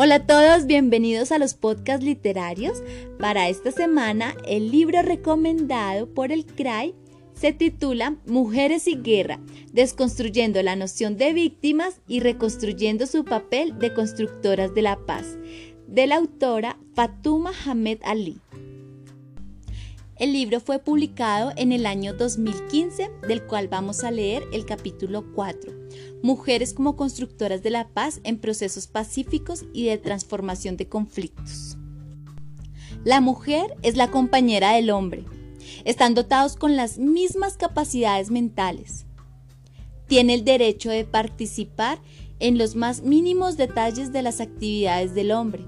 Hola a todos, bienvenidos a los podcasts literarios. Para esta semana, el libro recomendado por el CRAI se titula Mujeres y Guerra, desconstruyendo la noción de víctimas y reconstruyendo su papel de constructoras de la paz, de la autora Fatuma Hamed Ali. El libro fue publicado en el año 2015, del cual vamos a leer el capítulo 4, Mujeres como constructoras de la paz en procesos pacíficos y de transformación de conflictos. La mujer es la compañera del hombre. Están dotados con las mismas capacidades mentales. Tiene el derecho de participar en los más mínimos detalles de las actividades del hombre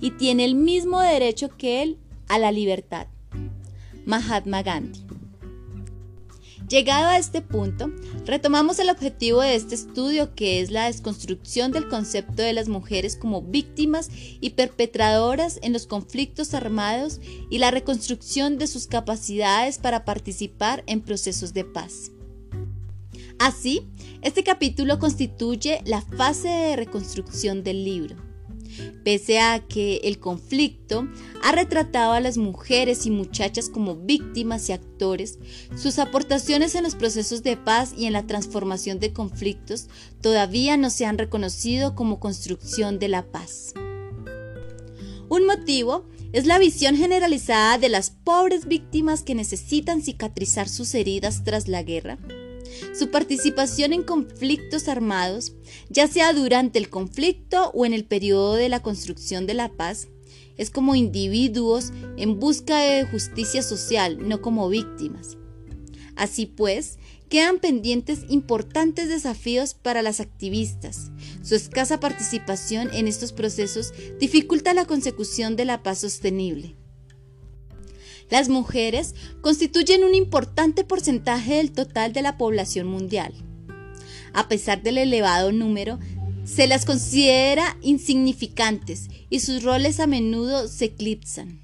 y tiene el mismo derecho que él a la libertad. Mahatma Gandhi. Llegado a este punto, retomamos el objetivo de este estudio que es la desconstrucción del concepto de las mujeres como víctimas y perpetradoras en los conflictos armados y la reconstrucción de sus capacidades para participar en procesos de paz. Así, este capítulo constituye la fase de reconstrucción del libro Pese a que el conflicto ha retratado a las mujeres y muchachas como víctimas y actores, sus aportaciones en los procesos de paz y en la transformación de conflictos todavía no se han reconocido como construcción de la paz. Un motivo es la visión generalizada de las pobres víctimas que necesitan cicatrizar sus heridas tras la guerra su participación en conflictos armados, ya sea durante el conflicto o en el periodo de la construcción de la paz, es como individuos en busca de justicia social, no como víctimas. Así pues, quedan pendientes importantes desafíos para las activistas. Su escasa participación en estos procesos dificulta la consecución de la paz sostenible. Las mujeres constituyen un importante porcentaje del total de la población mundial. A pesar del elevado número, se las considera insignificantes y sus roles a menudo se eclipsan.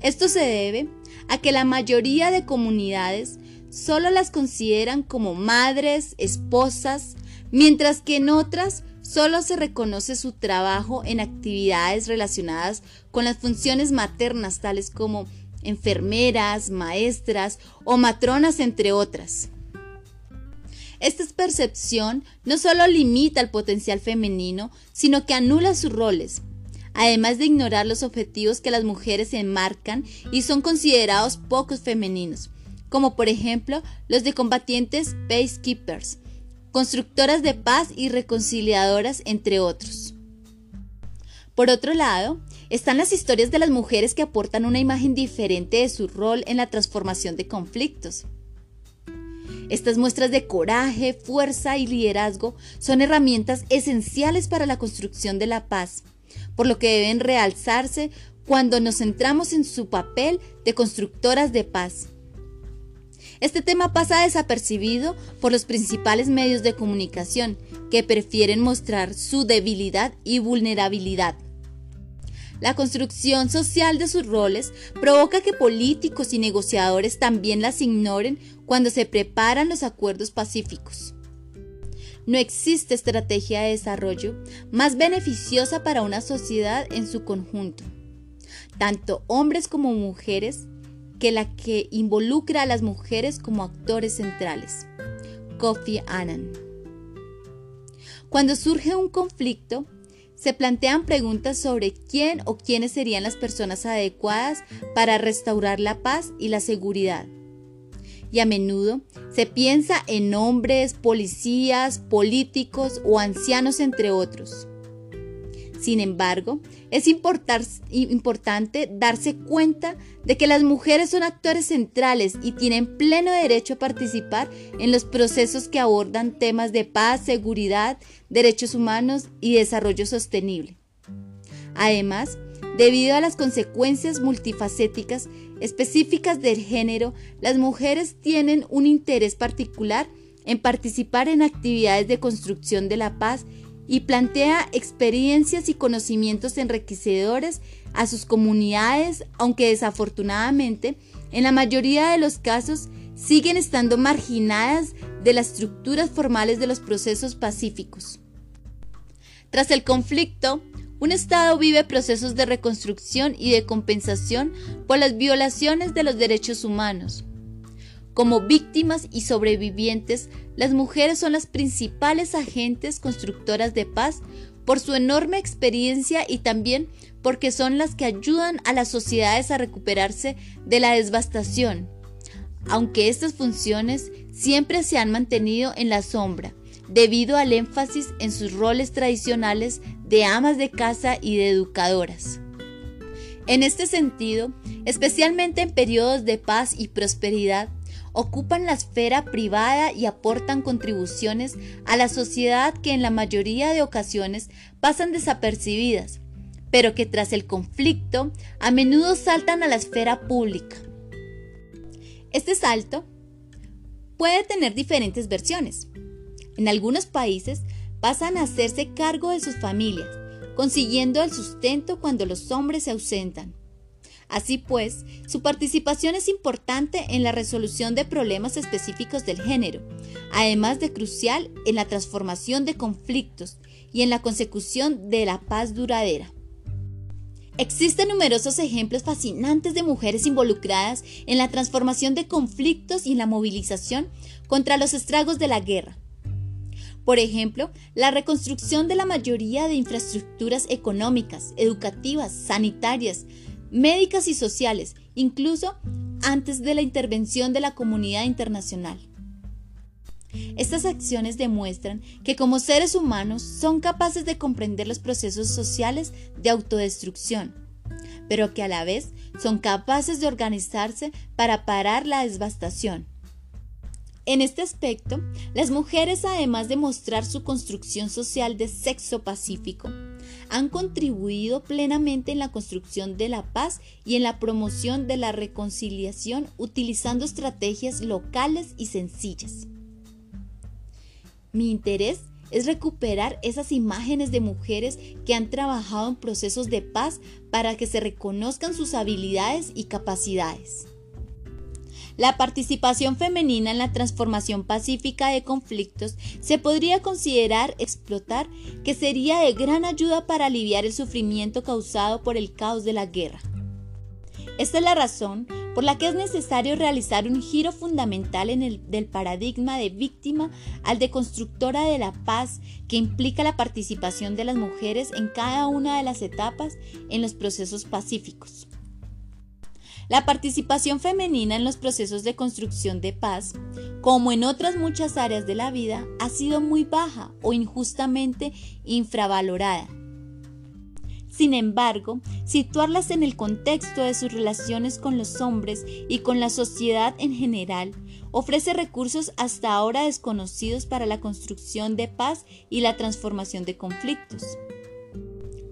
Esto se debe a que la mayoría de comunidades solo las consideran como madres, esposas, mientras que en otras Solo se reconoce su trabajo en actividades relacionadas con las funciones maternas, tales como enfermeras, maestras o matronas, entre otras. Esta percepción no solo limita el potencial femenino, sino que anula sus roles, además de ignorar los objetivos que las mujeres enmarcan y son considerados pocos femeninos, como por ejemplo los de combatientes peacekeepers, constructoras de paz y reconciliadoras, entre otros. Por otro lado, están las historias de las mujeres que aportan una imagen diferente de su rol en la transformación de conflictos. Estas muestras de coraje, fuerza y liderazgo son herramientas esenciales para la construcción de la paz, por lo que deben realzarse cuando nos centramos en su papel de constructoras de paz. Este tema pasa desapercibido por los principales medios de comunicación, que prefieren mostrar su debilidad y vulnerabilidad. La construcción social de sus roles provoca que políticos y negociadores también las ignoren cuando se preparan los acuerdos pacíficos. No existe estrategia de desarrollo más beneficiosa para una sociedad en su conjunto. Tanto hombres como mujeres que la que involucra a las mujeres como actores centrales. Kofi Annan. Cuando surge un conflicto, se plantean preguntas sobre quién o quiénes serían las personas adecuadas para restaurar la paz y la seguridad. Y a menudo se piensa en hombres, policías, políticos o ancianos, entre otros. Sin embargo, es importante darse cuenta de que las mujeres son actores centrales y tienen pleno derecho a participar en los procesos que abordan temas de paz, seguridad, derechos humanos y desarrollo sostenible. Además, debido a las consecuencias multifacéticas específicas del género, las mujeres tienen un interés particular en participar en actividades de construcción de la paz y plantea experiencias y conocimientos enriquecedores a sus comunidades, aunque desafortunadamente en la mayoría de los casos siguen estando marginadas de las estructuras formales de los procesos pacíficos. Tras el conflicto, un Estado vive procesos de reconstrucción y de compensación por las violaciones de los derechos humanos. Como víctimas y sobrevivientes, las mujeres son las principales agentes constructoras de paz por su enorme experiencia y también porque son las que ayudan a las sociedades a recuperarse de la devastación, aunque estas funciones siempre se han mantenido en la sombra, debido al énfasis en sus roles tradicionales de amas de casa y de educadoras. En este sentido, especialmente en periodos de paz y prosperidad, ocupan la esfera privada y aportan contribuciones a la sociedad que en la mayoría de ocasiones pasan desapercibidas, pero que tras el conflicto a menudo saltan a la esfera pública. Este salto puede tener diferentes versiones. En algunos países pasan a hacerse cargo de sus familias, consiguiendo el sustento cuando los hombres se ausentan. Así pues, su participación es importante en la resolución de problemas específicos del género, además de crucial en la transformación de conflictos y en la consecución de la paz duradera. Existen numerosos ejemplos fascinantes de mujeres involucradas en la transformación de conflictos y en la movilización contra los estragos de la guerra. Por ejemplo, la reconstrucción de la mayoría de infraestructuras económicas, educativas, sanitarias, médicas y sociales, incluso antes de la intervención de la comunidad internacional. Estas acciones demuestran que como seres humanos son capaces de comprender los procesos sociales de autodestrucción, pero que a la vez son capaces de organizarse para parar la devastación. En este aspecto, las mujeres, además de mostrar su construcción social de sexo pacífico, han contribuido plenamente en la construcción de la paz y en la promoción de la reconciliación utilizando estrategias locales y sencillas. Mi interés es recuperar esas imágenes de mujeres que han trabajado en procesos de paz para que se reconozcan sus habilidades y capacidades. La participación femenina en la transformación pacífica de conflictos se podría considerar explotar que sería de gran ayuda para aliviar el sufrimiento causado por el caos de la guerra. Esta es la razón por la que es necesario realizar un giro fundamental en el del paradigma de víctima al de constructora de la paz que implica la participación de las mujeres en cada una de las etapas en los procesos pacíficos. La participación femenina en los procesos de construcción de paz, como en otras muchas áreas de la vida, ha sido muy baja o injustamente infravalorada. Sin embargo, situarlas en el contexto de sus relaciones con los hombres y con la sociedad en general ofrece recursos hasta ahora desconocidos para la construcción de paz y la transformación de conflictos.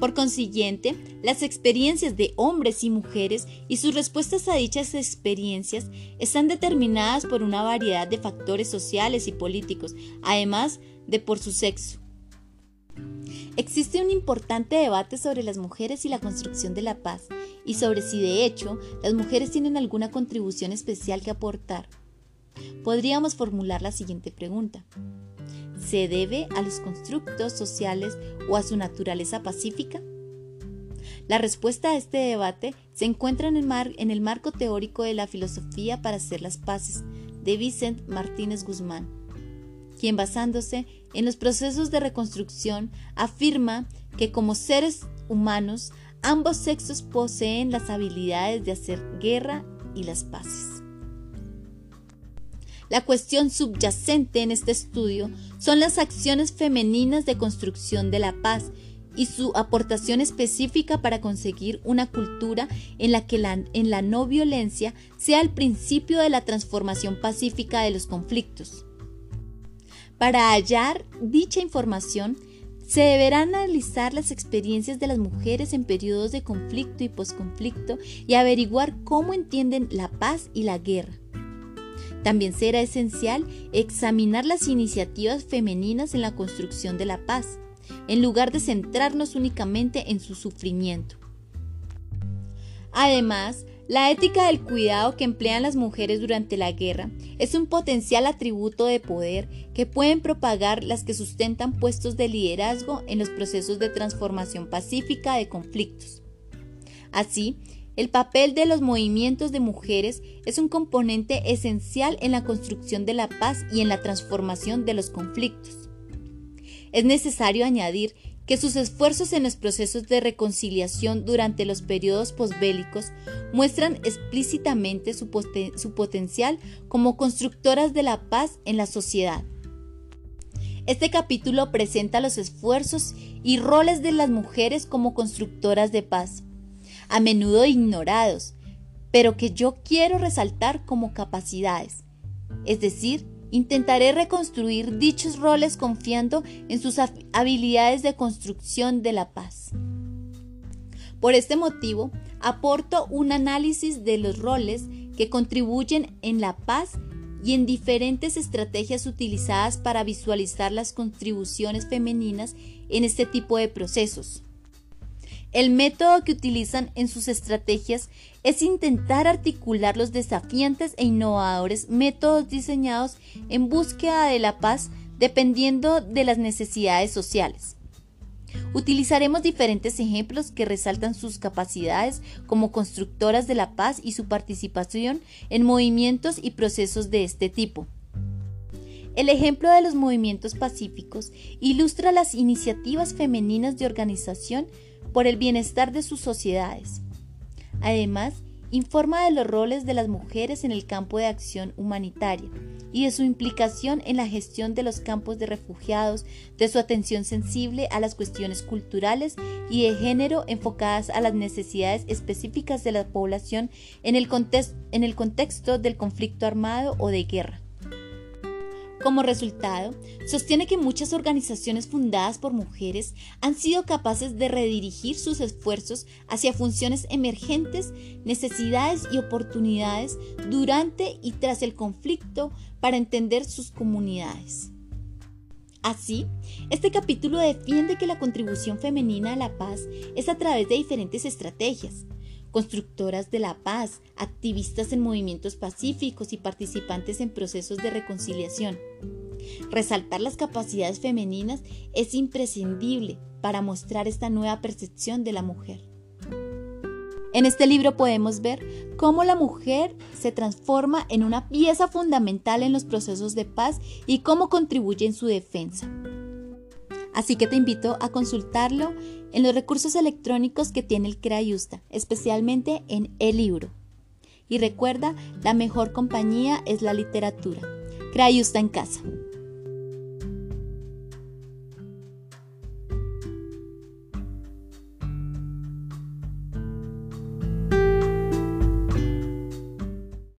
Por consiguiente, las experiencias de hombres y mujeres y sus respuestas a dichas experiencias están determinadas por una variedad de factores sociales y políticos, además de por su sexo. Existe un importante debate sobre las mujeres y la construcción de la paz y sobre si de hecho las mujeres tienen alguna contribución especial que aportar. Podríamos formular la siguiente pregunta. ¿Se debe a los constructos sociales o a su naturaleza pacífica? La respuesta a este debate se encuentra en el, en el marco teórico de la filosofía para hacer las paces de Vicent Martínez Guzmán quien basándose en los procesos de reconstrucción afirma que como seres humanos ambos sexos poseen las habilidades de hacer guerra y las paces. La cuestión subyacente en este estudio son las acciones femeninas de construcción de la paz y su aportación específica para conseguir una cultura en la que la, no violencia sea el principio de la transformación pacífica de los conflictos. Para hallar dicha información, se deberán analizar las experiencias de las mujeres en periodos de conflicto y posconflicto y averiguar cómo entienden la paz y la guerra. También será esencial examinar las iniciativas femeninas en la construcción de la paz, en lugar de centrarnos únicamente en su sufrimiento. Además, La ética del cuidado que emplean las mujeres durante la guerra es un potencial atributo de poder que pueden propagar las que sustentan puestos de liderazgo en los procesos de transformación pacífica de conflictos. Así, el papel de los movimientos de mujeres es un componente esencial en la construcción de la paz y en la transformación de los conflictos. Es necesario añadir que sus esfuerzos en los procesos de reconciliación durante los periodos posbélicos muestran explícitamente su, su, potencial como constructoras de la paz en la sociedad. Este capítulo presenta los esfuerzos y roles de las mujeres como constructoras de paz, a menudo ignorados, pero que yo quiero resaltar como capacidades, es decir, Intentaré reconstruir dichos roles confiando en sus habilidades de construcción de la paz. Por este motivo, aporto un análisis de los roles que contribuyen en la paz y en diferentes estrategias utilizadas para visualizar las contribuciones femeninas en este tipo de procesos. El método que utilizan en sus estrategias es intentar articular los desafiantes e innovadores métodos diseñados en búsqueda de la paz dependiendo de las necesidades sociales. Utilizaremos diferentes ejemplos que resaltan sus capacidades como constructoras de la paz y su participación en movimientos y procesos de este tipo. El ejemplo de los movimientos pacíficos ilustra las iniciativas femeninas de organización por el bienestar de sus sociedades. Además, informa de los roles de las mujeres en el campo de acción humanitaria y de su implicación en la gestión de los campos de refugiados, de su atención sensible a las cuestiones culturales y de género enfocadas a las necesidades específicas de la población en el, el contexto del conflicto armado o de guerra. Como resultado, sostiene que muchas organizaciones fundadas por mujeres han sido capaces de redirigir sus esfuerzos hacia funciones emergentes, necesidades y oportunidades durante y tras el conflicto para entender sus comunidades. Así, este capítulo defiende que la contribución femenina a la paz es a través de diferentes estrategias, constructoras de la paz, activistas en movimientos pacíficos y participantes en procesos de reconciliación. Resaltar las capacidades femeninas es imprescindible para mostrar esta nueva percepción de la mujer. En este libro podemos ver cómo la mujer se transforma en una pieza fundamental en los procesos de paz y cómo contribuye en su defensa. Así que te invito a consultarlo en los recursos electrónicos que tiene el CREAYUSTA, especialmente en el libro. Y recuerda, la mejor compañía es la literatura. CREAYUSTA en casa.